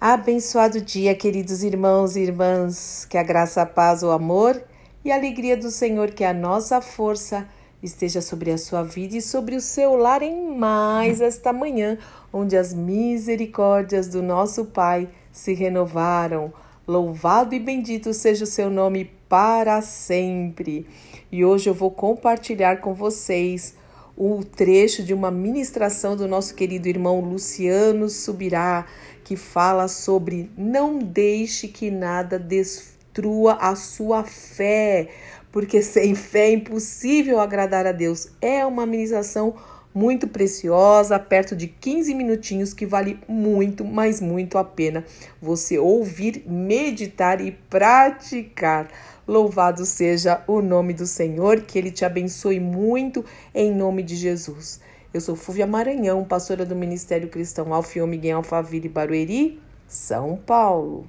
Abençoado dia, queridos irmãos e irmãs, que a graça, a paz, o amor e a alegria do Senhor, que a nossa força esteja sobre a sua vida e sobre o seu lar em mais esta manhã, onde as misericórdias do nosso Pai se renovaram. Louvado e bendito seja o seu nome para sempre. E hoje eu vou compartilhar com vocês o trecho de uma ministração do nosso querido irmão Luciano Subirá, que fala sobre não deixe que nada destrua a sua fé, porque sem fé é impossível agradar a Deus. É uma ministração muito preciosa, perto de 15 minutinhos, que vale muito, mas muito a pena você ouvir, meditar e praticar. Louvado seja o nome do Senhor, que Ele te abençoe muito em nome de Jesus. Eu sou Fúvia Maranhão, pastora do Ministério Cristão Alfio Miguel Alfaville Barueri, São Paulo.